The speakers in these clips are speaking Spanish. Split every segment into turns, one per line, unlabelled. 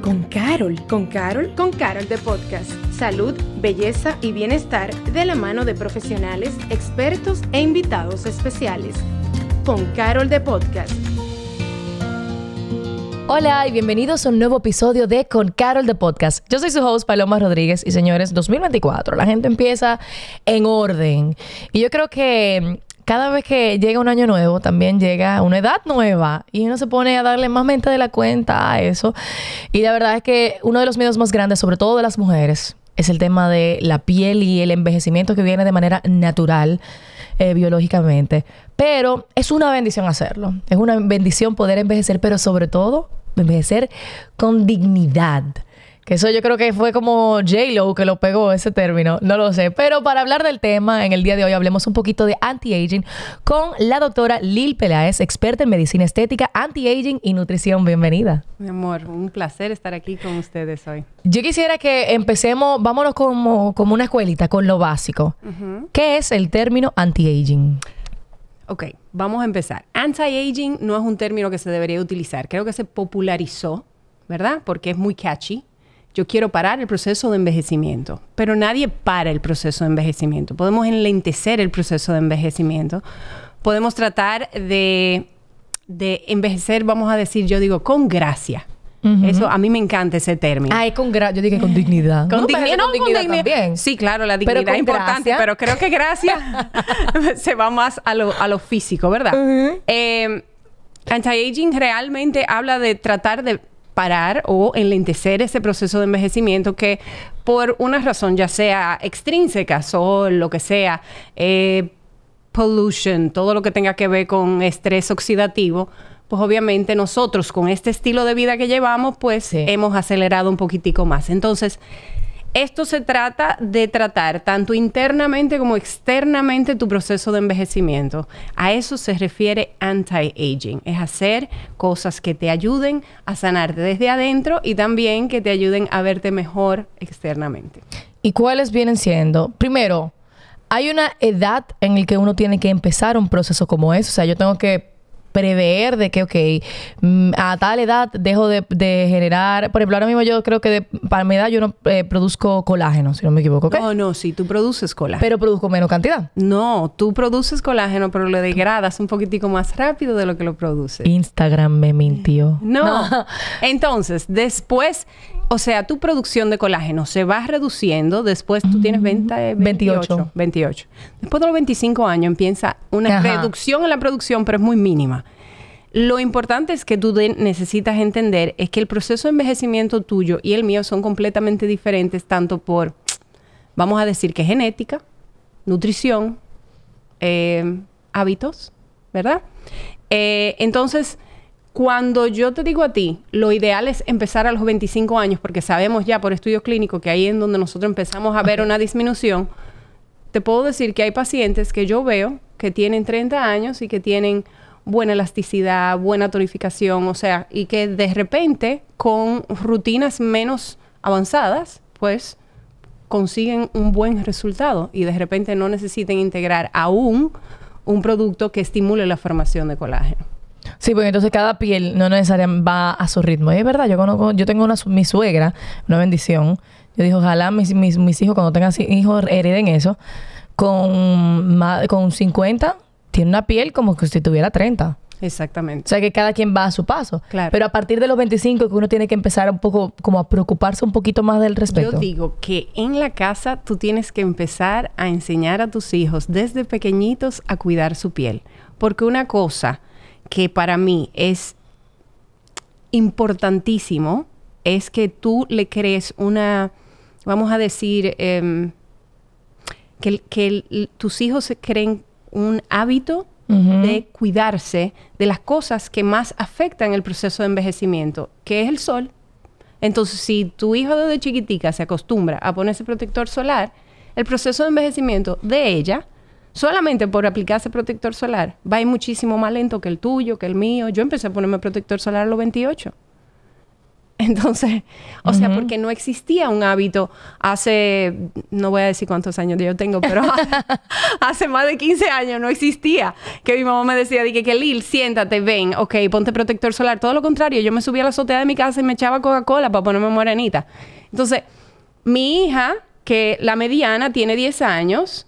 Con Carol. ¿Con Carol? Con Carol de Podcast. Salud, belleza y bienestar de la mano de profesionales, expertos e invitados especiales. Con Carol de Podcast.
Hola y bienvenidos a un nuevo episodio de Con Carol de Podcast. Yo soy su host Paloma Rodríguez y señores, 2024, la gente empieza en orden. Y yo creo que cada vez que llega un año nuevo, también llega una edad nueva y uno se pone a darle más mente de la cuenta a eso. Y la verdad es que uno de los miedos más grandes, sobre todo de las mujeres, es el tema de la piel y el envejecimiento que viene de manera natural. Eh, biológicamente. Pero es una bendición hacerlo. Es una bendición poder envejecer, pero sobre todo envejecer con dignidad. Que eso yo creo que fue como J-Lo que lo pegó ese término, no lo sé. Pero para hablar del tema, en el día de hoy hablemos un poquito de anti-aging con la doctora Lil Peláez, experta en medicina estética, anti-aging y nutrición. Bienvenida.
Mi amor, un placer estar aquí con ustedes hoy.
Yo quisiera que empecemos, vámonos como, como una escuelita, con lo básico. ¿Qué es el término anti-aging?
Ok, vamos a empezar. Anti-aging no es un término que se debería utilizar. Creo que se popularizó, ¿verdad? Porque es muy catchy yo quiero parar el proceso de envejecimiento, pero nadie para el proceso de envejecimiento. Podemos enlentecer el proceso de envejecimiento. Podemos tratar de, envejecer, vamos a decir, yo digo, con gracia. Eso, a mí me encanta ese término.
Ay, con gracia, yo dije con dignidad.
Con, dignidad, no, con dignidad, también. Sí, claro, la dignidad es importante, pero creo que gracia se va más a lo, físico, ¿verdad? Eh, anti-aging realmente habla de tratar de parar o enlentecer ese proceso de envejecimiento que por una razón, ya sea extrínseca, sol, lo que sea, eh, pollution, todo lo que tenga que ver con estrés oxidativo, pues obviamente nosotros con este estilo de vida que llevamos, pues hemos acelerado un poquitico más. Entonces, esto se trata de tratar tanto internamente como externamente tu proceso de envejecimiento. A eso se refiere anti-aging. Es hacer cosas que te ayuden a sanarte desde adentro y también que te ayuden a verte mejor externamente.
¿Y cuáles vienen siendo? Primero, hay una edad en la que uno tiene que empezar un proceso como ese. O sea, yo tengo que prever de que, ok, mm, a tal edad dejo de, generar, por ejemplo, ahora mismo yo creo que de, para mi edad yo no eh, produzco colágeno, si no me equivoco, ¿ok?
No, no, sí, tú produces colágeno.
Pero produzco menos cantidad.
No, tú produces colágeno, pero lo degradas un poquitico más rápido de lo que lo produces.
Instagram me mintió.
no. Entonces, después o sea, tu producción de colágeno se va reduciendo. Después tú tienes 20, 28, 28. Después de los 25 años empieza una reducción en la producción, pero es muy mínima. Lo importante es que tú necesitas entender es que el proceso de envejecimiento tuyo y el mío son completamente diferentes, tanto por, vamos a decir que genética, nutrición, eh, hábitos, ¿verdad? Eh, entonces, cuando yo te digo a ti, lo ideal es empezar a los 25 años, porque sabemos ya por estudios clínicos que ahí es donde nosotros empezamos a ver una disminución, te puedo decir que hay pacientes que yo veo que tienen 30 años y que tienen buena elasticidad, buena tonificación, o sea, y que de repente con rutinas menos avanzadas, pues consiguen un buen resultado y de repente no necesiten integrar aún un producto que estimule la formación de colágeno.
Sí, porque entonces cada piel no necesariamente va a su ritmo. Y es verdad, yo conozco, yo tengo una, mi suegra, una bendición. Yo dije, ojalá mis, mis, hijos cuando tengan hijos hereden eso. Con, con 50 tiene una piel como que si tuviera 30.
Exactamente.
O sea que cada quien va a su paso.
Claro.
Pero a partir de los 25 que uno tiene que empezar un poco como a preocuparse un poquito más del respeto.
Yo digo que en la casa tú tienes que empezar a enseñar a tus hijos desde pequeñitos a cuidar su piel. Porque una cosa que para mí es importantísimo es que tú le crees una, vamos a decir, em, que, tus hijos creen un hábito de cuidarse de las cosas que más afectan el proceso de envejecimiento, que es el sol. Entonces, si tu hijo desde chiquitica se acostumbra a ponerse protector solar, el proceso de envejecimiento de ella solamente por aplicarse protector solar, va a ir muchísimo más lento que el tuyo, que el mío. Yo empecé a ponerme protector solar a los 28. Entonces, o sea, porque no existía un hábito hace, no voy a decir cuántos años yo tengo, pero hace más de 15 años no existía. Que mi mamá me decía, dije, que Lil, siéntate, ven, ok, ponte protector solar. Todo lo contrario, yo me subía a la azotea de mi casa y me echaba Coca-Cola para ponerme morenita. Entonces, mi hija, que la mediana tiene 10 años,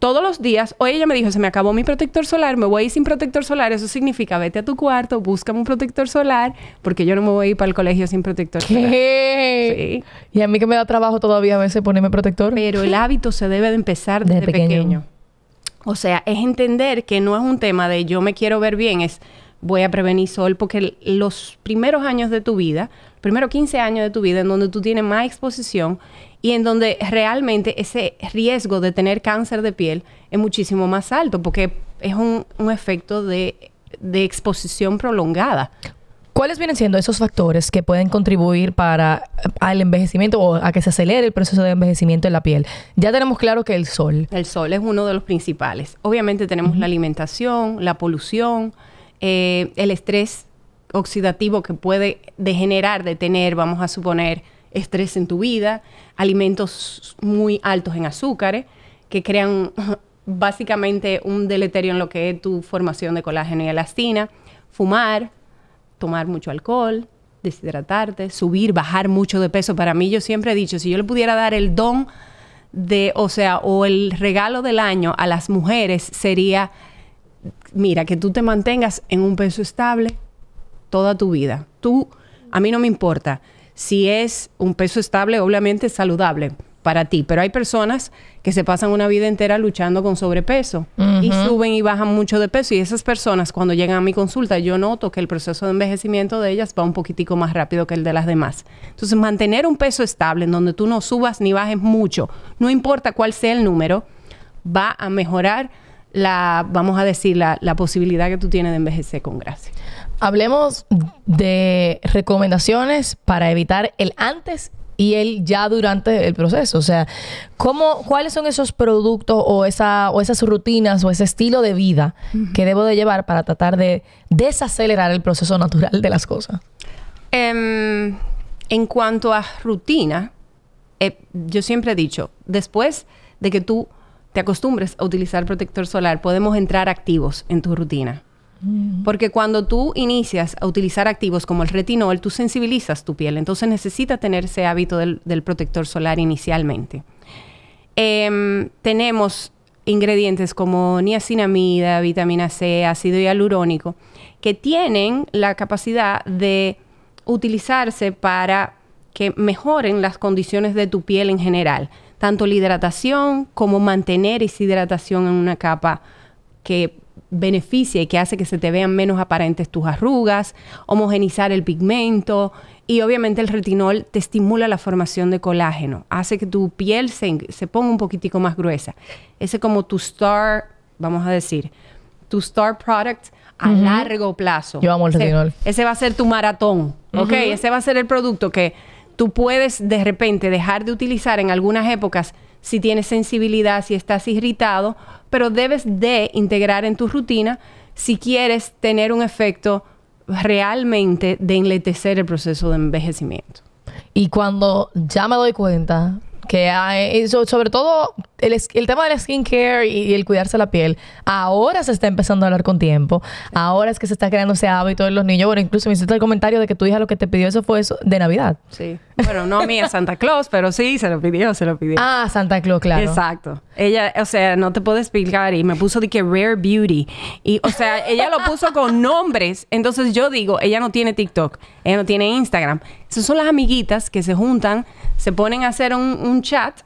todos los días, hoy ella me dijo, se me acabó mi protector solar, me voy a ir sin protector solar, eso significa vete a tu cuarto, búscame un protector solar, porque yo no me voy a ir para el colegio sin protector solar.
Sí. Y a mí que me da trabajo todavía a veces ponerme protector.
Pero el hábito se debe de empezar desde, pequeño. O sea, es entender que no es un tema de yo me quiero ver bien, es voy a prevenir sol, porque los primeros años de tu vida, primero 15 años de tu vida, en donde tú tienes más exposición, y en donde realmente ese riesgo de tener cáncer de piel es muchísimo más alto porque es un, efecto de, exposición prolongada.
¿Cuáles vienen siendo esos factores que pueden contribuir para al envejecimiento o a que se acelere el proceso de envejecimiento en la piel? Ya tenemos claro que el sol.
El sol es uno de los principales. Obviamente tenemos la alimentación, la polución, eh, el estrés oxidativo que puede degenerar de tener, vamos a suponer, estrés en tu vida, alimentos muy altos en azúcares que crean básicamente un deleterio en lo que es tu formación de colágeno y elastina, fumar, tomar mucho alcohol, deshidratarte, subir, bajar mucho de peso. Para mí yo siempre he dicho, si yo le pudiera dar el don de, o sea, o el regalo del año a las mujeres sería, mira, que tú te mantengas en un peso estable toda tu vida. Tú, a mí no me importa si es un peso estable, obviamente saludable para ti, pero hay personas que se pasan una vida entera luchando con sobrepeso y suben y bajan mucho de peso y esas personas cuando llegan a mi consulta yo noto que el proceso de envejecimiento de ellas va un poquitico más rápido que el de las demás. Entonces mantener un peso estable en donde tú no subas ni bajes mucho, no importa cuál sea el número, va a mejorar la, vamos a decir, la, la posibilidad que tú tienes de envejecer con gracia.
Hablemos de recomendaciones para evitar el antes y el ya durante el proceso. O sea, ¿cómo, ¿cuáles son esos productos o, esa, o esas rutinas o ese estilo de vida que debo de llevar para tratar de desacelerar el proceso natural de las cosas?
Em, en cuanto a rutina, eh, yo siempre he dicho, después de que tú te acostumbres a utilizar protector solar, podemos entrar activos en tu rutina. Porque cuando tú inicias a utilizar activos como el retinol, tú sensibilizas tu piel. Entonces necesita tener ese hábito del, protector solar inicialmente. Em, tenemos ingredientes como niacinamida, vitamina C, ácido hialurónico, que tienen la capacidad de utilizarse para que mejoren las condiciones de tu piel en general, tanto la hidratación como mantener esa hidratación en una capa que beneficia y que hace que se te vean menos aparentes tus arrugas, homogenizar el pigmento y obviamente el retinol te estimula la formación de colágeno, hace que tu piel se, ponga un poquitico más gruesa. Ese como tu star, vamos a decir, tu star product a largo plazo.
Yo amo el retinol.
Ese va a ser tu maratón, ¿ok? Ese va a ser el producto que tú puedes de repente dejar de utilizar en algunas épocas si tienes sensibilidad, si estás irritado, pero debes de integrar en tu rutina si quieres tener un efecto realmente de enletecer el proceso de envejecimiento.
Y cuando ya me doy cuenta que hay, sobre todo el, tema del skincare y, y, el cuidarse la piel, ahora se está empezando a hablar con tiempo. Ahora es que se está creando ese hábito en los niños. Bueno, incluso me hiciste el comentario de que tu hija lo que te pidió eso fue eso de Navidad.
Sí. Bueno, no a mí, a Santa Claus, pero sí, se lo pidió, se lo pidió.
Ah, Santa Claus, claro.
Exacto. Ella, o sea, no te puedo explicar y me puso de que Rare Beauty. Y, o sea, ella lo puso con nombres. Entonces yo digo, ella no tiene TikTok, ella no tiene Instagram. Esas son las amiguitas que se juntan se ponen a hacer un, chat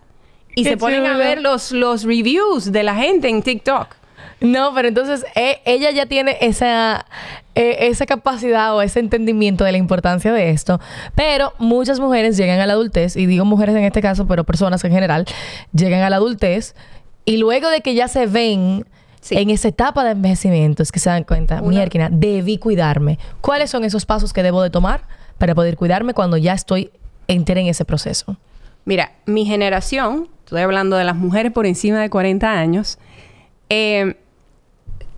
y se ponen a ver los, los reviews de la gente en TikTok.
No, pero entonces eh, ella ya tiene esa, eh, esa capacidad o ese entendimiento de la importancia de esto. Pero muchas mujeres llegan a la adultez, y digo mujeres en este caso, pero personas en general, llegan a la adultez y luego de que ya se ven en esa etapa de envejecimiento es que se dan cuenta, mierda, debí cuidarme. ¿Cuáles son esos pasos que debo de tomar para poder cuidarme cuando ya estoy enteren en ese proceso?
Mira, mi generación, estoy hablando de las mujeres por encima de 40 años, eh,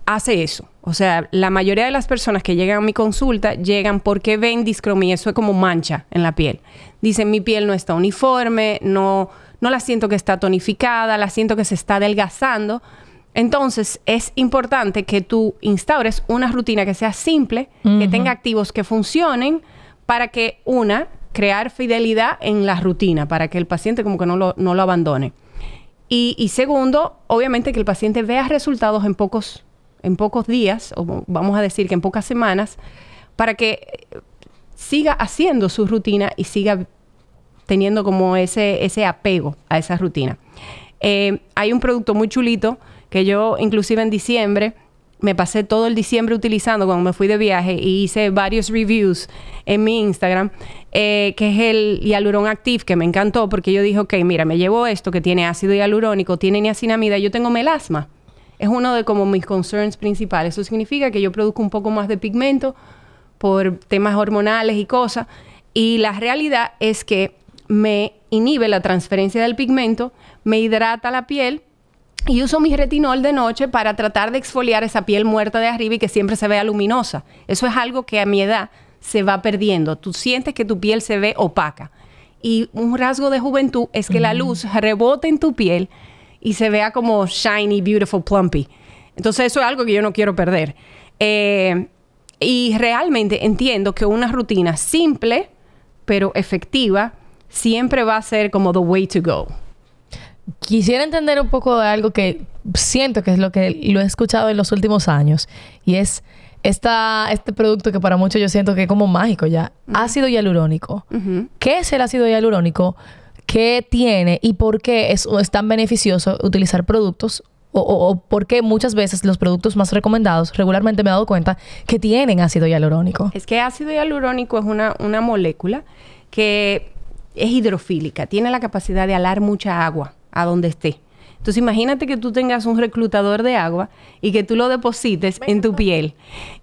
hace eso. O sea, la mayoría de las personas que llegan a mi consulta llegan porque ven discromía, eso es como mancha en la piel. Dicen, mi piel no está uniforme, no, no la siento que está tonificada, la siento que se está adelgazando. Entonces, es importante que tú instaures una rutina que sea simple, que tenga activos que funcionen, para que, una, crear fidelidad en la rutina, para que el paciente como que no lo, no lo abandone. Y, y segundo, obviamente que el paciente vea resultados en pocos en pocos días, o vamos a decir que en pocas semanas, para que siga haciendo su rutina y siga teniendo como ese, ese apego a esa rutina. Eh, hay un producto muy chulito que yo inclusive en diciembre me pasé todo el diciembre utilizando cuando me fui de viaje y hice varios reviews en mi Instagram, eh, que es el Hyaluron Active, que me encantó porque yo dije, ok, mira, me llevo esto que tiene ácido hialurónico, tiene niacinamida, yo tengo melasma es uno de como mis concerns principales. Eso significa que yo produzco un poco más de pigmento por temas hormonales y cosas. Y la realidad es que me inhibe la transferencia del pigmento, me hidrata la piel y uso mi retinol de noche para tratar de exfoliar esa piel muerta de arriba y que siempre se vea luminosa. Eso es algo que a mi edad se va perdiendo. Tú sientes que tu piel se ve opaca. Y un rasgo de juventud es que la luz rebota en tu piel y se vea como shiny, beautiful, plumpy. Entonces eso es algo que yo no quiero perder. Eh, y realmente entiendo que una rutina simple, pero efectiva, siempre va a ser como the way to go.
Quisiera entender un poco de algo que siento que es lo que lo he escuchado en los últimos años y es esta, este producto que para muchos yo siento que es como mágico ya, ácido hialurónico. ¿Qué es el ácido hialurónico? qué tiene y por qué es, tan beneficioso utilizar productos o, por qué muchas veces los productos más recomendados, regularmente me he dado cuenta, que tienen ácido hialurónico.
Es que ácido hialurónico es una, una molécula que es hidrofílica, tiene la capacidad de alar mucha agua a donde esté. Entonces imagínate que tú tengas un reclutador de agua y que tú lo deposites en tu piel.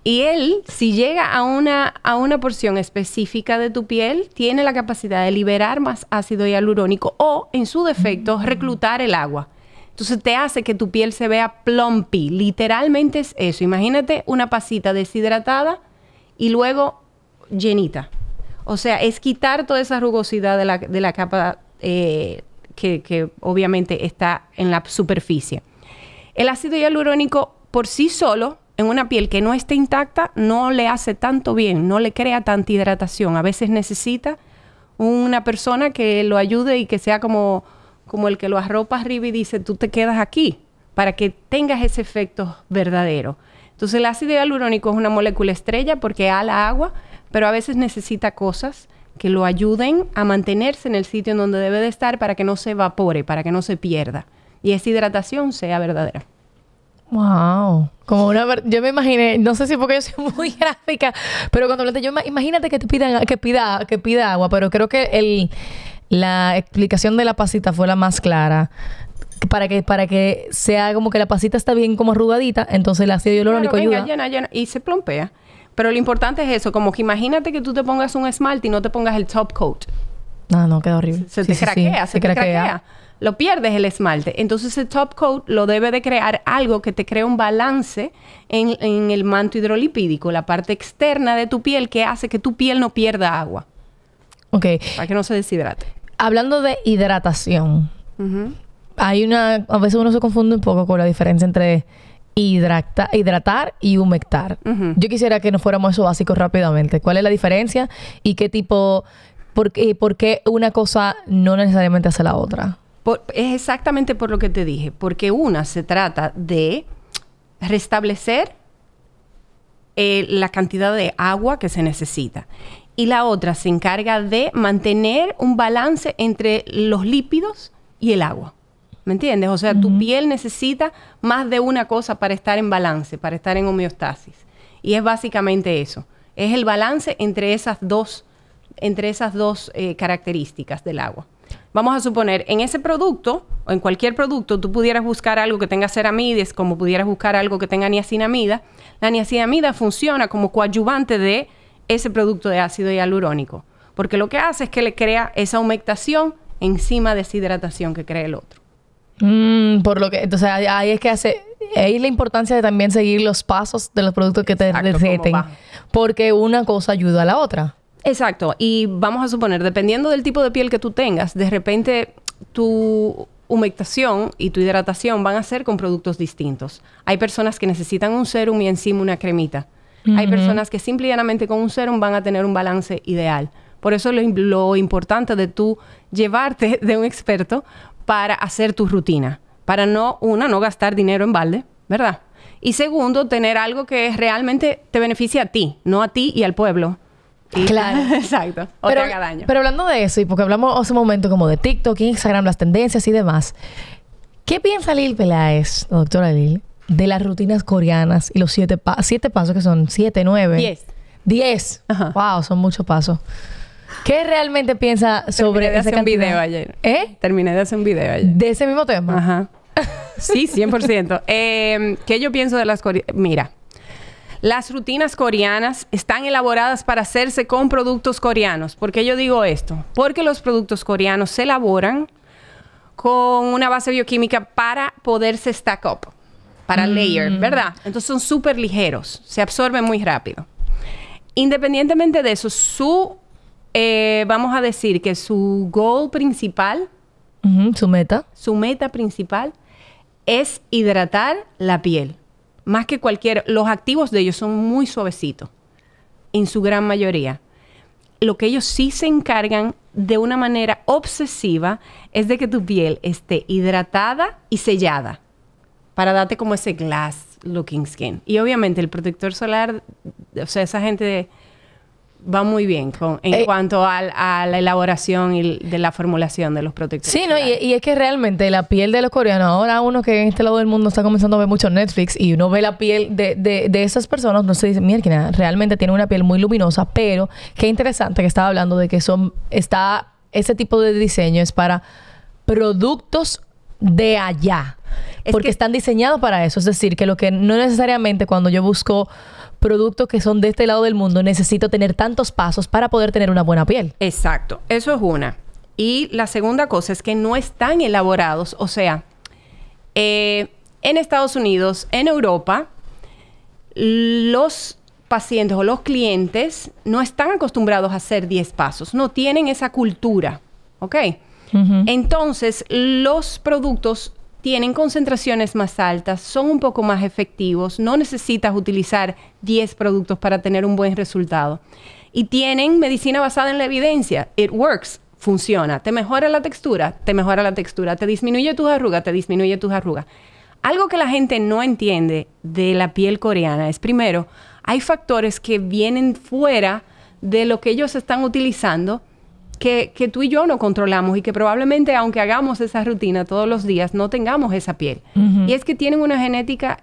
Y él, si llega a una, a una porción específica de tu piel, tiene la capacidad de liberar más ácido hialurónico o, en su defecto, mm. reclutar el agua. Entonces te hace que tu piel se vea plumpy. Literalmente es eso. Imagínate una pasita deshidratada y luego llenita. O sea, es quitar toda esa rugosidad de la, de la capa eh, que, obviamente está en la superficie. El ácido hialurónico por sí solo en una piel que no esté intacta no le hace tanto bien, no le crea tanta hidratación. A veces necesita una persona que lo ayude y que sea como, como el que lo arropa arriba y dice, tú te quedas aquí, para que tengas ese efecto verdadero. Entonces el ácido hialurónico es una molécula estrella porque ala agua, pero a veces necesita cosas que lo ayuden a mantenerse en el sitio en donde debe de estar para que no se evapore, para que no se pierda y esa hidratación sea verdadera.
Wow. Como una yo me imaginé, no sé si porque yo soy muy gráfica, pero cuando yo imagínate que te pidan que pida que pida agua, pero creo que el la explicación de la pasita fue la más clara para que para que sea como que la pasita está bien como arrugadita, entonces el ácido hialurónico ayuda.
Llena, llena, y se plompea. Pero lo importante es eso, como que imagínate que tú te pongas un esmalte y no te pongas el top coat.
No, no, queda horrible.
Se, te craquea, se, te craquea. Lo pierdes el esmalte. Entonces el top coat lo debe de crear algo que te crea un balance en, en, el manto hidrolipídico, la parte externa de tu piel que hace que tu piel no pierda agua.
Ok.
Para que no se deshidrate.
Hablando de hidratación, hay una... A veces uno se confunde un poco con la diferencia entre hidrata, hidratar y humectar. Yo quisiera que nos fuéramos eso básico rápidamente. ¿Cuál es la diferencia y qué tipo, por por qué una cosa no necesariamente hace la otra?
es exactamente por lo que te dije, porque una se trata de restablecer eh, la cantidad de agua que se necesita y la otra se encarga de mantener un balance entre los lípidos y el agua. ¿Me entiendes? O sea, tu piel necesita más de una cosa para estar en balance, para estar en homeostasis. Y es básicamente eso. Es el balance entre esas dos, entre esas dos eh, características del agua. Vamos a suponer, en ese producto, o en cualquier producto, tú pudieras buscar algo que tenga ceramides, como pudieras buscar algo que tenga niacinamida. La niacinamida funciona como coadyuvante de ese producto de ácido hialurónico, porque lo que hace es que le crea esa humectación encima de esa hidratación que crea el otro.
Mm, por lo que, entonces ahí es que hace, ahí la importancia de también seguir los pasos de los productos que te receten, porque una cosa ayuda a la otra.
Exacto, y vamos a suponer, dependiendo del tipo de piel que tú tengas, de repente tu humectación y tu hidratación van a ser con productos distintos. Hay personas que necesitan un serum y encima una cremita. Hay personas que simplemente con un serum van a tener un balance ideal. Por eso lo, lo importante de tú llevarte de un experto para hacer tu rutina. Para no, una, no gastar dinero en balde, ¿verdad? Y segundo, tener algo que realmente te beneficie a ti, no a ti y al pueblo.
Claro.
Exacto.
O pero, te haga daño. Pero hablando de eso, y porque hablamos hace un momento como de TikTok, Instagram, las tendencias y demás, ¿qué piensa Lil Peláez, doctora Lil, de las rutinas coreanas y los siete, siete pasos que son? ¿Siete, nueve?
Diez.
Diez. Wow, son muchos pasos. ¿Qué realmente piensa sobre
Terminé de hacer un video ayer.
¿Eh?
Terminé de hacer un video ayer.
¿De ese mismo tema?
Ajá. Sí, 100%. eh, ¿Qué yo pienso de las coreanas? Mira, las rutinas coreanas están elaboradas para hacerse con productos coreanos. ¿Por qué yo digo esto? Porque los productos coreanos se elaboran con una base bioquímica para poderse stack up, para mm. layer, ¿verdad? Entonces son súper ligeros, se absorben muy rápido. Independientemente de eso, su, eh, vamos a decir que su goal principal,
su meta,
su meta principal es hidratar la piel más que cualquier, los activos de ellos son muy suavecitos, en su gran mayoría. Lo que ellos sí se encargan de una manera obsesiva es de que tu piel esté hidratada y sellada para darte como ese glass looking skin. Y obviamente el protector solar, o sea, esa gente va muy bien con, en eh, cuanto a, la elaboración y de la formulación de los protectores.
Sí, no, y, es que realmente la piel de los coreanos, ahora uno que en este lado del mundo está comenzando a ver mucho Netflix y uno ve la piel de, de, esas personas, no se dice, mira, realmente tiene una piel muy luminosa, pero qué interesante que estaba hablando de que son, está, ese tipo de diseño es para productos de allá. porque están diseñados para eso. Es decir, que lo que no necesariamente cuando yo busco productos que son de este lado del mundo, necesito tener tantos pasos para poder tener una buena piel.
Exacto, eso es una. Y la segunda cosa es que no están elaborados, o sea, eh, en Estados Unidos, en Europa, los pacientes o los clientes no están acostumbrados a hacer 10 pasos, no tienen esa cultura, ¿ok? Entonces, los productos tienen concentraciones más altas, son un poco más efectivos, no necesitas utilizar 10 productos para tener un buen resultado. Y tienen medicina basada en la evidencia. It works, funciona. Te mejora la textura, te mejora la textura, te disminuye tus arrugas, te disminuye tus arrugas. Algo que la gente no entiende de la piel coreana es, primero, hay factores que vienen fuera de lo que ellos están utilizando que, tú y yo no controlamos y que probablemente aunque hagamos esa rutina todos los días, no tengamos esa piel. Y es que tienen una genética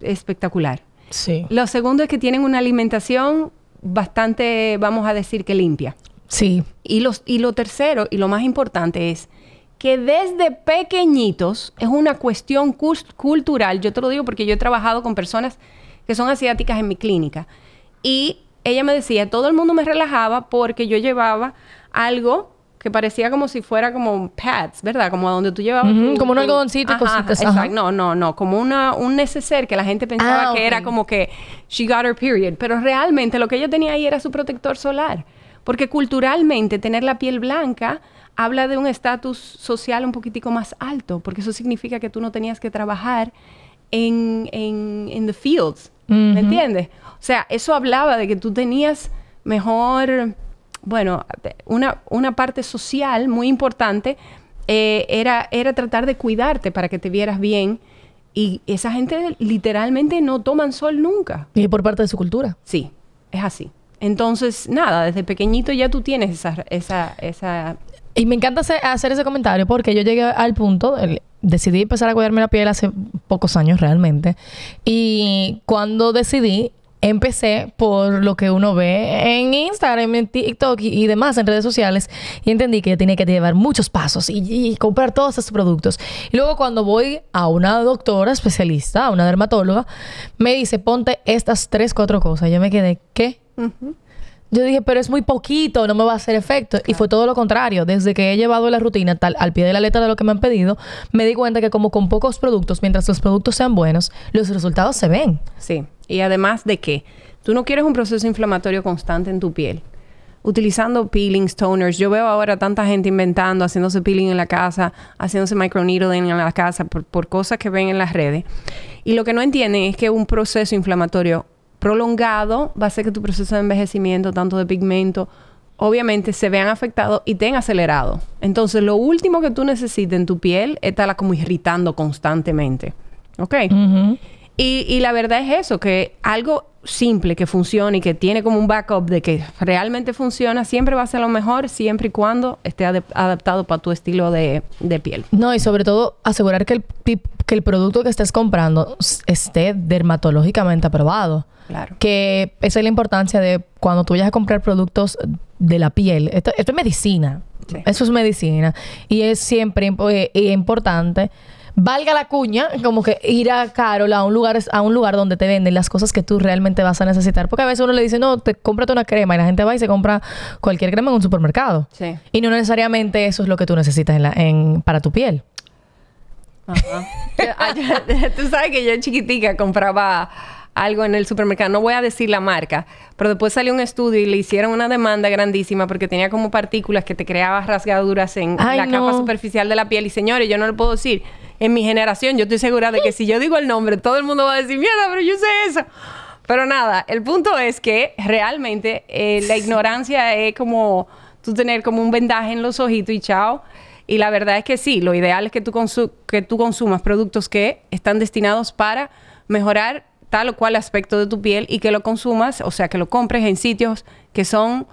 espectacular.
Sí.
Lo segundo es que tienen una alimentación bastante, vamos a decir que limpia.
Sí.
Y, los, y lo tercero y lo más importante es que desde pequeñitos es una cuestión cultural. Yo te lo digo porque yo he trabajado con personas que son asiáticas en mi clínica. Y ella me decía, todo el mundo me relajaba porque yo llevaba algo que parecía como si fuera como pads, ¿verdad? Como a donde tú llevabas...
como un algodoncito y cositas.
Exacto. No, no, no. Como una, un neceser que la gente pensaba ah, que era como que she got her period. Pero realmente lo que ella tenía ahí era su protector solar. Porque culturalmente tener la piel blanca habla de un estatus social un poquitico más alto. Porque eso significa que tú no tenías que trabajar en, en, the fields. ¿Me entiendes? O sea, eso hablaba de que tú tenías mejor bueno, una, una parte social muy importante eh, era, era tratar de cuidarte para que te vieras bien. Y esa gente literalmente no toman sol nunca.
Y por parte de su cultura.
Sí, es así. Entonces, nada, desde pequeñito ya tú tienes esa... esa, esa...
Y me encanta hacer ese comentario porque yo llegué al punto, decidí empezar a cuidarme la piel hace pocos años realmente. Y cuando decidí, empecé por lo que uno ve en Instagram, en TikTok y, demás, en redes sociales, y entendí que yo tenía que llevar muchos pasos y, comprar todos esos productos. Y luego cuando voy a una doctora especialista, a una dermatóloga, me dice, ponte estas tres, cuatro cosas. Yo me quedé, ¿qué? Yo dije, pero es muy poquito, no me va a hacer efecto. Y fue todo lo contrario. Desde que he llevado la rutina tal, al pie de la letra de lo que me han pedido, me di cuenta que como con pocos productos, mientras los productos sean buenos, los resultados se ven.
Sí. Y además de que tú no quieres un proceso inflamatorio constante en tu piel. Utilizando peelings, toners. Yo veo ahora tanta gente inventando, haciéndose peeling en la casa, haciéndose microneedling en la casa por, por cosas que ven en las redes. Y lo que no entienden es que un proceso inflamatorio prolongado va a hacer que tu proceso de envejecimiento, tanto de pigmento, obviamente se vean afectados y te acelerado. Entonces, lo último que tú necesitas en tu piel es estarla como irritando constantemente. ¿Ok? Y, y, la verdad es eso, que algo simple que funcione y que tiene como un backup de que realmente funciona, siempre va a ser lo mejor, siempre y cuando esté adaptado para tu estilo de, de, piel.
No, y sobre todo asegurar que el, que el producto que estés comprando esté dermatológicamente aprobado.
Claro.
Que esa es la importancia de cuando tú vayas a comprar productos de la piel. Esto, esto es medicina. Eso es medicina. Y es siempre eh, importante valga la cuña, como que ir a Carol a un lugar a un lugar donde te venden las cosas que tú realmente vas a necesitar, porque a veces uno le dice, "No, te cómprate una crema" y la gente va y se compra cualquier crema en un supermercado.
Sí.
Y no necesariamente eso es lo que tú necesitas en la, en, para tu piel.
Ajá. tú sabes que yo chiquitica compraba algo en el supermercado, no voy a decir la marca, pero después salió un estudio y le hicieron una demanda grandísima porque tenía como partículas que te creaban rasgaduras en la capa superficial de la piel. Y señores, yo no le puedo decir, en mi generación, yo estoy segura de que si yo digo el nombre, todo el mundo va a decir, mierda, pero yo sé eso. Pero nada, el punto es que realmente eh, la ignorancia es como tú tener como un vendaje en los ojitos y chao. Y la verdad es que sí, lo ideal es que tú, que tú consumas productos que están destinados para mejorar tal o cual aspecto de tu piel y que lo consumas, o sea, que lo compres en sitios que son,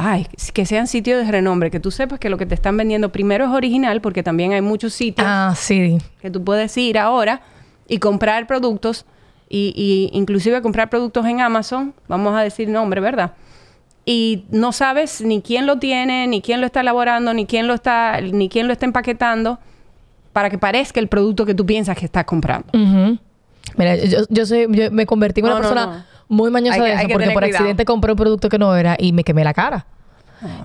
ay, que sean sitios de renombre, que tú sepas que lo que te están vendiendo primero es original, porque también hay muchos sitios
ah, sí.
que tú puedes ir ahora y comprar productos y, y inclusive comprar productos en Amazon, vamos a decir nombre, ¿verdad? y no sabes ni quién lo tiene, ni quién lo está elaborando, ni quién lo está, ni quién lo está empaquetando para que parezca el producto que tú piensas que estás comprando.
Mira, yo, soy, yo me convertí en una persona muy mañosa de eso porque por accidente compré un producto que no era y me quemé la cara.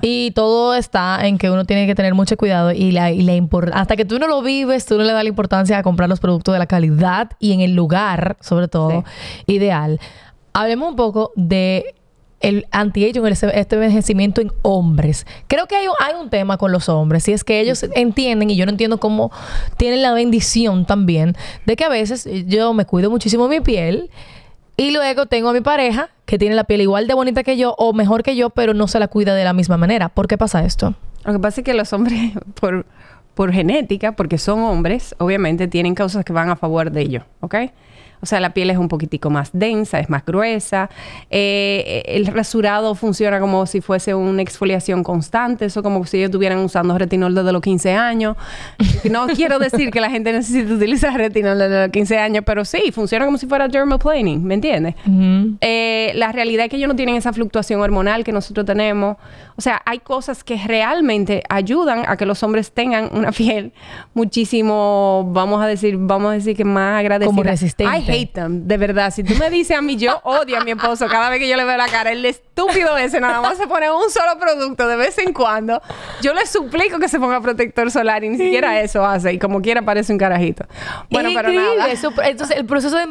Y todo está en que uno tiene que tener mucho cuidado y la, y la hasta que tú no lo vives, tú no le das la importancia a comprar los productos de la calidad y en el lugar, sobre todo, ideal. Hablemos un poco de el anti-aging, este envejecimiento en hombres. Creo que hay, hay un tema con los hombres, y es que ellos entienden, y yo no entiendo cómo tienen la bendición también, de que a veces yo me cuido muchísimo mi piel, y luego tengo a mi pareja que tiene la piel igual de bonita que yo o mejor que yo, pero no se la cuida de la misma manera. ¿Por qué pasa esto?
Lo que pasa es que los hombres, por, por genética, porque son hombres, obviamente tienen causas que van a favor de ellos, ¿ok? O sea, la piel es un poquitico más densa, es más gruesa. Eh, el rasurado funciona como si fuese una exfoliación constante. Eso como si ellos estuvieran usando retinol desde los 15 años. no quiero decir que la gente necesite utilizar retinol desde los 15 años, pero sí, funciona como si fuera dermaplaning, ¿me entiendes? Eh, la realidad es que ellos no tienen esa fluctuación hormonal que nosotros tenemos. O sea, hay cosas que realmente ayudan a que los hombres tengan una piel muchísimo, vamos a decir, vamos a decir que más agradecida.
Como resistente
hate them, de verdad. Si tú me dices a mí, yo odio a mi esposo cada vez que yo le veo la cara. El estúpido ese nada más se pone un solo producto de vez en cuando. Yo le suplico que se ponga protector solar y ni siquiera eso hace. Y como quiera parece un carajito. Bueno, pero nada.
entonces, el proceso de,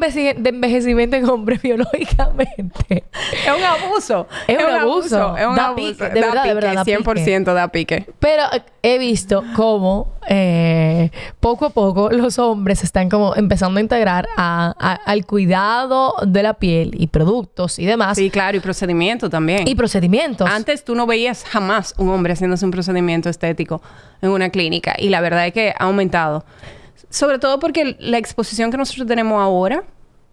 envejecimiento en hombre biológicamente.
Es un abuso.
Es, un, abuso.
Es un
da
abuso. Pique, de verdad, pique, de verdad, 100% da pique.
Pero he visto cómo eh, poco a poco los hombres están como empezando a integrar a al cuidado de la piel y productos y demás.
Sí, claro, y procedimientos también.
Y procedimientos.
Antes tú no veías jamás un hombre haciéndose un procedimiento estético en una clínica y la verdad es que ha aumentado. Sobre todo porque la exposición que nosotros tenemos ahora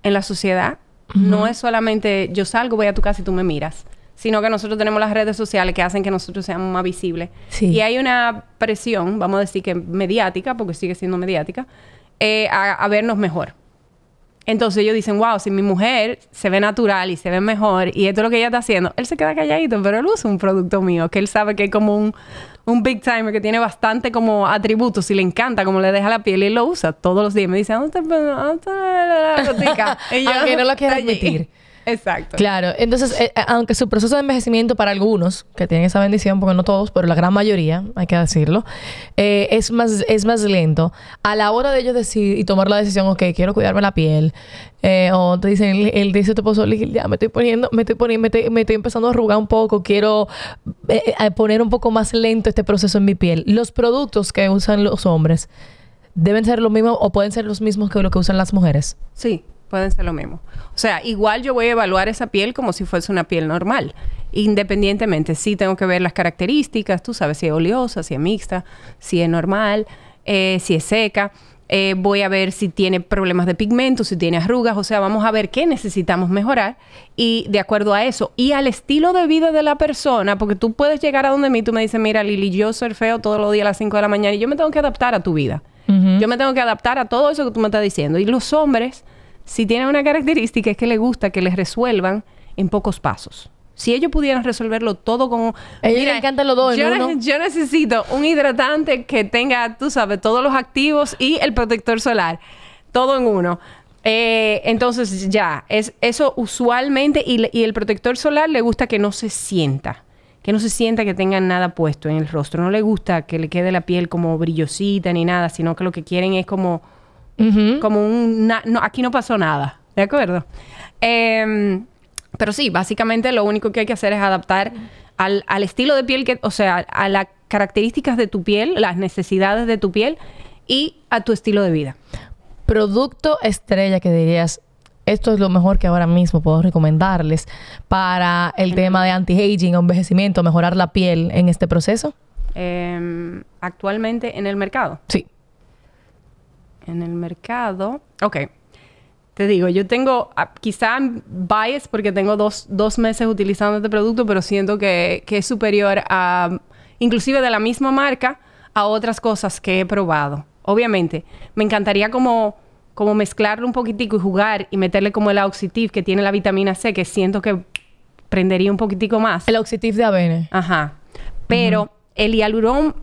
en la sociedad no es solamente yo salgo, voy a tu casa y tú me miras sino que nosotros tenemos las redes sociales que hacen que nosotros seamos más visibles. Y hay una presión, vamos a decir que mediática, porque sigue siendo mediática, eh, a, vernos mejor. Entonces ellos dicen, wow, si mi mujer se ve natural y se ve mejor y esto es lo que ella está haciendo, él se queda calladito, pero él usa un producto mío, que él sabe que es como un, un big timer que tiene bastante como atributos y le encanta como le deja la piel y él lo usa todos los días. Me dice, ¿dónde está, la
y yo, Aunque no lo quiero admitir.
Exacto.
Claro. Entonces, eh, eh, aunque su proceso de envejecimiento para algunos, que tienen esa bendición, porque no todos, pero la gran mayoría, hay que decirlo, eh, es, más, es más lento. A la hora de ellos decidir y tomar la decisión, ok, quiero cuidarme la piel, o te dicen, él, dice tu esposo, ya me estoy poniendo, me estoy poniendo, me estoy, empezando a arrugar un poco, quiero poner un poco más lento este proceso en mi piel. Los productos que usan los hombres, deben ser los mismos o pueden ser los mismos que lo que usan las mujeres.
Sí, pueden ser lo mismo. O sea, igual yo voy a evaluar esa piel como si fuese una piel normal. Independientemente, sí tengo que ver las características, tú sabes si es oleosa, si es mixta, si es normal, eh, si es seca. Eh, voy a ver si tiene problemas de pigmento, si tiene arrugas, o sea, vamos a ver qué necesitamos mejorar y de acuerdo a eso y al estilo de vida de la persona, porque tú puedes llegar a donde mí, tú me dices, mira Lili, yo feo todos los días a las 5 de la mañana y yo me tengo que adaptar a tu vida. Yo me tengo que adaptar a todo eso que tú me estás diciendo. Y los hombres, si tienen una característica, es que les gusta que les resuelvan en pocos pasos. Si ellos pudieran resolverlo todo con...
A ellos les encantan los dos
yo, yo necesito un hidratante que tenga, tú sabes, todos los activos y el protector solar. Todo en uno. Eh, entonces ya, es eso usualmente y, y, el protector solar le gusta que no se sienta que no se sienta que tengan nada puesto en el rostro. No le gusta que le quede la piel como brillosita ni nada, sino que lo que quieren es como, como un... no, aquí no pasó nada, ¿de acuerdo? Em, pero sí, básicamente lo único que hay que hacer es adaptar al, al, estilo de piel que, o sea, a las características de tu piel, las necesidades de tu piel y a tu estilo de vida.
Producto estrella que dirías, esto es lo mejor que ahora mismo puedo recomendarles para el tema de anti-aging, envejecimiento, mejorar la piel en este proceso?
Em, actualmente en el mercado.
Sí.
En el mercado. Ok. Te digo, yo tengo ah, quizá bias porque tengo dos, dos, meses utilizando este producto, pero siento que, que es superior a, inclusive de la misma marca, a otras cosas que he probado. Obviamente, me encantaría como como mezclarlo un poquitico y jugar y meterle como el Auxitif que tiene la vitamina C, que siento que prendería un poquitico más.
El Auxitif de Avene.
Ajá. Pero el hialurón,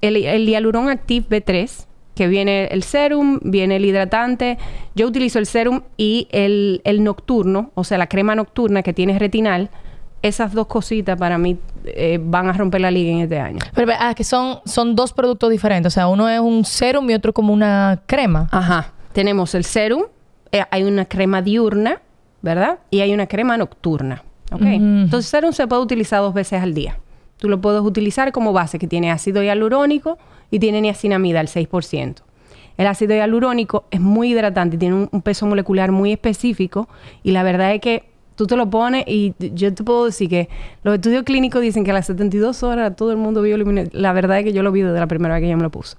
el, el hialurón Active B3, que viene el serum, viene el hidratante. Yo utilizo el serum y el, el nocturno, o sea, la crema nocturna que tiene retinal. Esas dos cositas para mí eh, van a romper la liga en este año.
Pero ah, que son, son dos productos diferentes. O sea, uno es un serum y otro como una crema.
Ajá tenemos el serum, eh, hay una crema diurna, ¿verdad? Y hay una crema nocturna. ¿Ok? Entonces, el serum se puede utilizar dos veces al día. Tú lo puedes utilizar como base, que tiene ácido hialurónico y tiene niacinamida al 6%. El ácido hialurónico es muy hidratante, tiene un, peso molecular muy específico y la verdad es que tú te lo pones y yo te puedo decir que los estudios clínicos dicen que a las 72 horas todo el mundo vio La verdad es que yo lo vi desde la primera vez que yo me lo puse.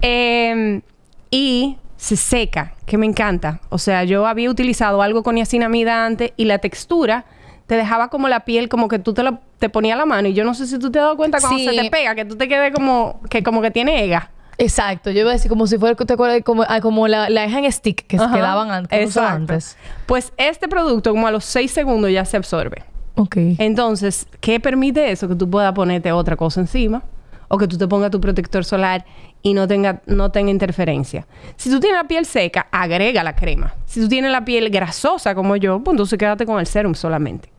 Em, y se seca, que me encanta. O sea, yo había utilizado algo con niacinamida antes y la textura te dejaba como la piel, como que tú te, la, te ponías la mano. Y yo no sé si tú te has dado cuenta cuando se te pega, que tú te quedes como que, como que tiene ega.
Exacto, yo iba a decir como si fuera, ¿te acuerdas? Como, ah, como la, la en stick que se quedaban antes, antes.
Pues este producto, como a los 6 segundos, ya se absorbe.
Ok.
Entonces, ¿qué permite eso? Que tú puedas ponerte otra cosa encima o que tú te pongas tu protector solar y no tenga, no tenga interferencia. Si tú tienes la piel seca, agrega la crema. Si tú tienes la piel grasosa como yo, pues entonces quédate con el serum solamente.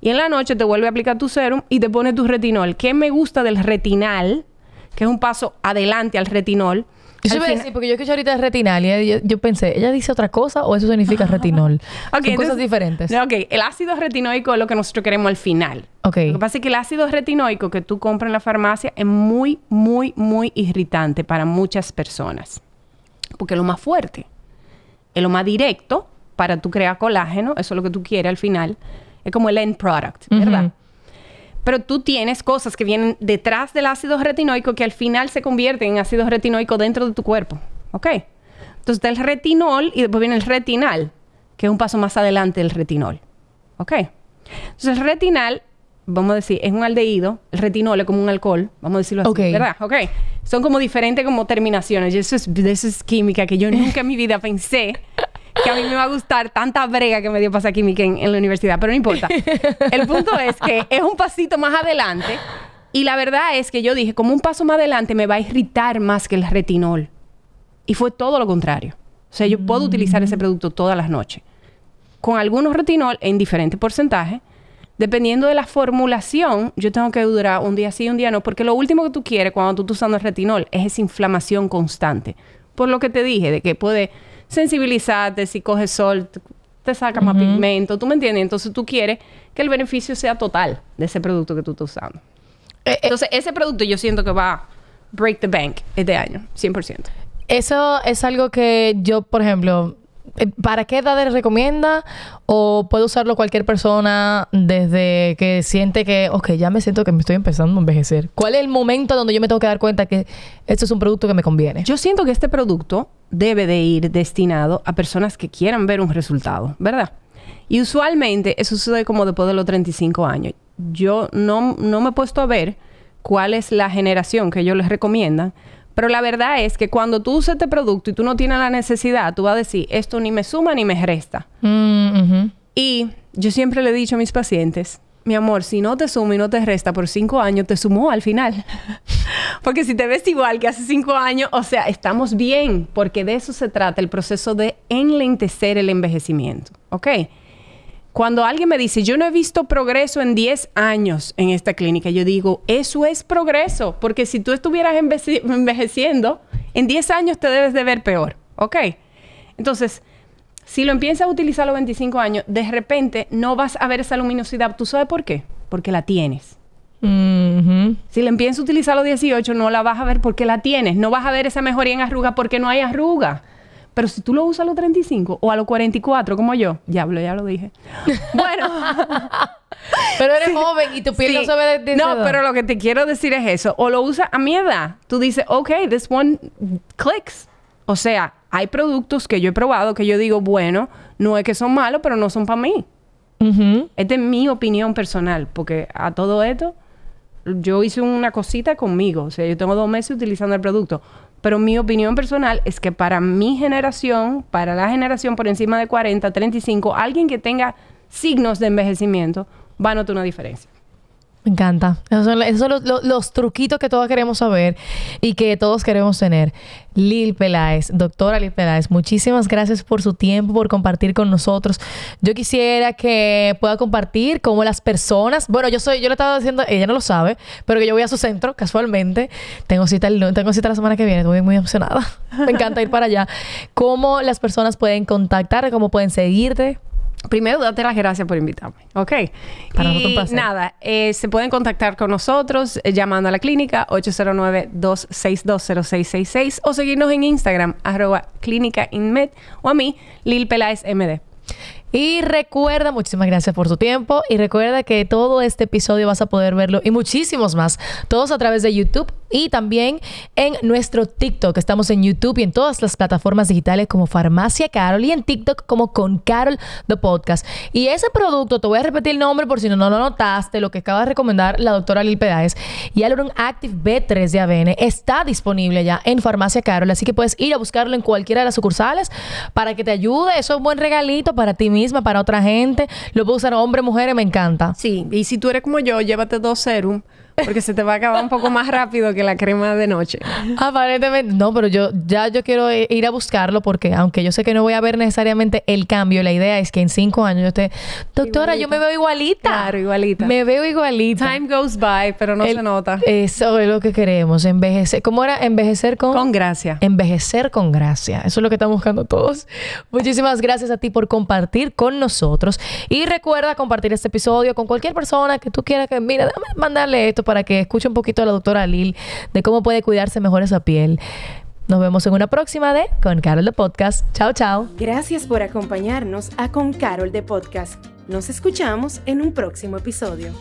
Y en la noche te vuelve a aplicar tu serum y te pone tu retinol. ¿Qué me gusta del retinal? Que es un paso adelante al retinol
eso iba a decir, porque yo escuché ahorita retinal y yo, pensé, ¿ella dice otra cosa o eso significa retinol? Son cosas diferentes.
ok, el ácido retinoico es lo que nosotros queremos al final.
Ok.
Lo que pasa es que el ácido retinoico que tú compras en la farmacia es muy, muy, muy irritante para muchas personas. Porque es lo más fuerte. Es lo más directo para tú crear colágeno, eso es lo que tú quieres al final. Es como el end product, ¿verdad? pero tú tienes cosas que vienen detrás del ácido retinoico que al final se convierten en ácido retinoico dentro de tu cuerpo. ¿Ok? Entonces está el retinol y después viene el retinal, que es un paso más adelante del retinol. ¿Ok? Entonces el retinal, vamos a decir, es un aldehído, el retinol es como un alcohol, vamos a decirlo así, ¿verdad? ¿Ok? Son como diferentes como terminaciones y eso es, eso es química que yo nunca en mi vida pensé que a mí me va a gustar tanta brega que me dio pasar química en, en la universidad, pero no importa. El punto es que es un pasito más adelante y la verdad es que yo dije, como un paso más adelante me va a irritar más que el retinol. Y fue todo lo contrario. O sea, yo puedo utilizar ese producto todas las noches. con algunos retinol en diferentes porcentajes. Dependiendo de la formulación, yo tengo que durar un día sí, un día no, porque lo último que tú quieres cuando tú estás usando el retinol es esa inflamación constante. Por lo que te dije, de que puede sensibilizarte, si coges sol, te saca más pigmento, ¿tú me entiendes? Entonces tú quieres que el beneficio sea total de ese producto que tú estás usando. Eh, eh. Entonces, ese producto yo siento que va a break the bank este año, 100%.
Eso es algo que yo, por ejemplo, ¿Para qué edad le recomienda? ¿O puede usarlo cualquier persona desde que siente que, ok, ya me siento que me estoy empezando a envejecer? ¿Cuál es el momento donde yo me tengo que dar cuenta que esto es un producto que me conviene?
Yo siento que este producto debe de ir destinado a personas que quieran ver un resultado, ¿verdad? Y usualmente eso sucede como después de los 35 años. Yo no, no me he puesto a ver cuál es la generación que ellos les recomiendan, pero la verdad es que cuando tú usas este producto y tú no tienes la necesidad, tú vas a decir, esto ni me suma ni me resta. Mm, y yo siempre le he dicho a mis pacientes, mi amor, si no te suma y no te resta por cinco años, te sumó al final. porque si te ves igual que hace cinco años, o sea, estamos bien, porque de eso se trata el proceso de enlentecer el envejecimiento. ¿Ok? Cuando alguien me dice, yo no he visto progreso en 10 años en esta clínica, yo digo, eso es progreso, porque si tú estuvieras envejeciendo, en 10 años te debes de ver peor, ¿ok? Entonces, si lo empiezas a utilizar a los 25 años, de repente no vas a ver esa luminosidad. ¿Tú sabes por qué? Porque la tienes. Si lo empiezas a utilizar a los 18, no la vas a ver porque la tienes. No vas a ver esa mejoría en arruga porque no hay arruga. Pero si tú lo usas a los 35 o a los 44, como yo, ya, ya lo dije. bueno.
pero eres joven y tu piel no se ve de,
No, pero lo que te quiero decir es eso. O lo usas a mi edad. Tú dices, ok, this one clicks. O sea, hay productos que yo he probado que yo digo, bueno, no es que son malos, pero no son para mí. Esta es mi opinión personal, porque a todo esto, yo hice una cosita conmigo. O sea, yo tengo dos meses utilizando el producto. Pero mi opinión personal es que para mi generación, para la generación por encima de 40, 35, alguien que tenga signos de envejecimiento va a notar una diferencia.
Me encanta. Esos son, los, truquitos que todos queremos saber y que todos queremos tener. Lil Peláez, doctora Lil Peláez, muchísimas gracias por su tiempo, por compartir con nosotros. Yo quisiera que pueda compartir cómo las personas, bueno, yo soy, yo le estaba diciendo, ella no lo sabe, pero que yo voy a su centro casualmente. Tengo cita, tengo cita la semana que viene, estoy muy emocionada. Me encanta ir para allá. Cómo las personas pueden contactar, cómo pueden seguirte.
Primero, date las gracias por invitarme. Ok. Para y nada, eh, se pueden contactar con nosotros eh, llamando a la clínica 809-262-0666 o seguirnos en Instagram, arroba clínica inmed o a mí, Lil Peláez MD.
Y recuerda, muchísimas gracias por tu tiempo. Y recuerda que todo este episodio vas a poder verlo y muchísimos más, todos a través de YouTube y también en nuestro TikTok. Estamos en YouTube y en todas las plataformas digitales como Farmacia Carol y en TikTok como con Carol The Podcast. Y ese producto, te voy a repetir el nombre por si no, lo notaste, lo que acaba de recomendar la doctora Lil Pedáez, Hyaluron Active B3 de AVN, está disponible ya en Farmacia Carol. Así que puedes ir a buscarlo en cualquiera de las sucursales para que te ayude. Eso es un buen regalito para ti misma, para otra gente. Lo puedo usar hombre, mujeres, me encanta.
Sí, y si tú eres como yo, llévate dos serum porque se te va a acabar un poco más rápido que la crema de noche.
Aparentemente, no, pero yo ya yo quiero ir a buscarlo porque aunque yo sé que no voy a ver necesariamente el cambio, la idea es que en cinco años yo esté, doctora, yo me veo igualita.
Claro, igualita.
Me veo igualita.
Time goes by, pero no se nota.
Eso es lo que queremos, envejecer. ¿Cómo era? Envejecer con...
Con gracia.
Envejecer con gracia. Eso es lo que estamos buscando todos. Muchísimas gracias a ti por compartir con nosotros. Y recuerda compartir este episodio con cualquier persona que tú quieras que, mira, dame mandarle esto para que escuche un poquito a la doctora Lil de cómo puede cuidarse mejor esa piel. Nos vemos en una próxima de Con Carol de Podcast. Chao, chao.
Gracias por acompañarnos a Con Carol de Podcast. Nos escuchamos en un próximo episodio.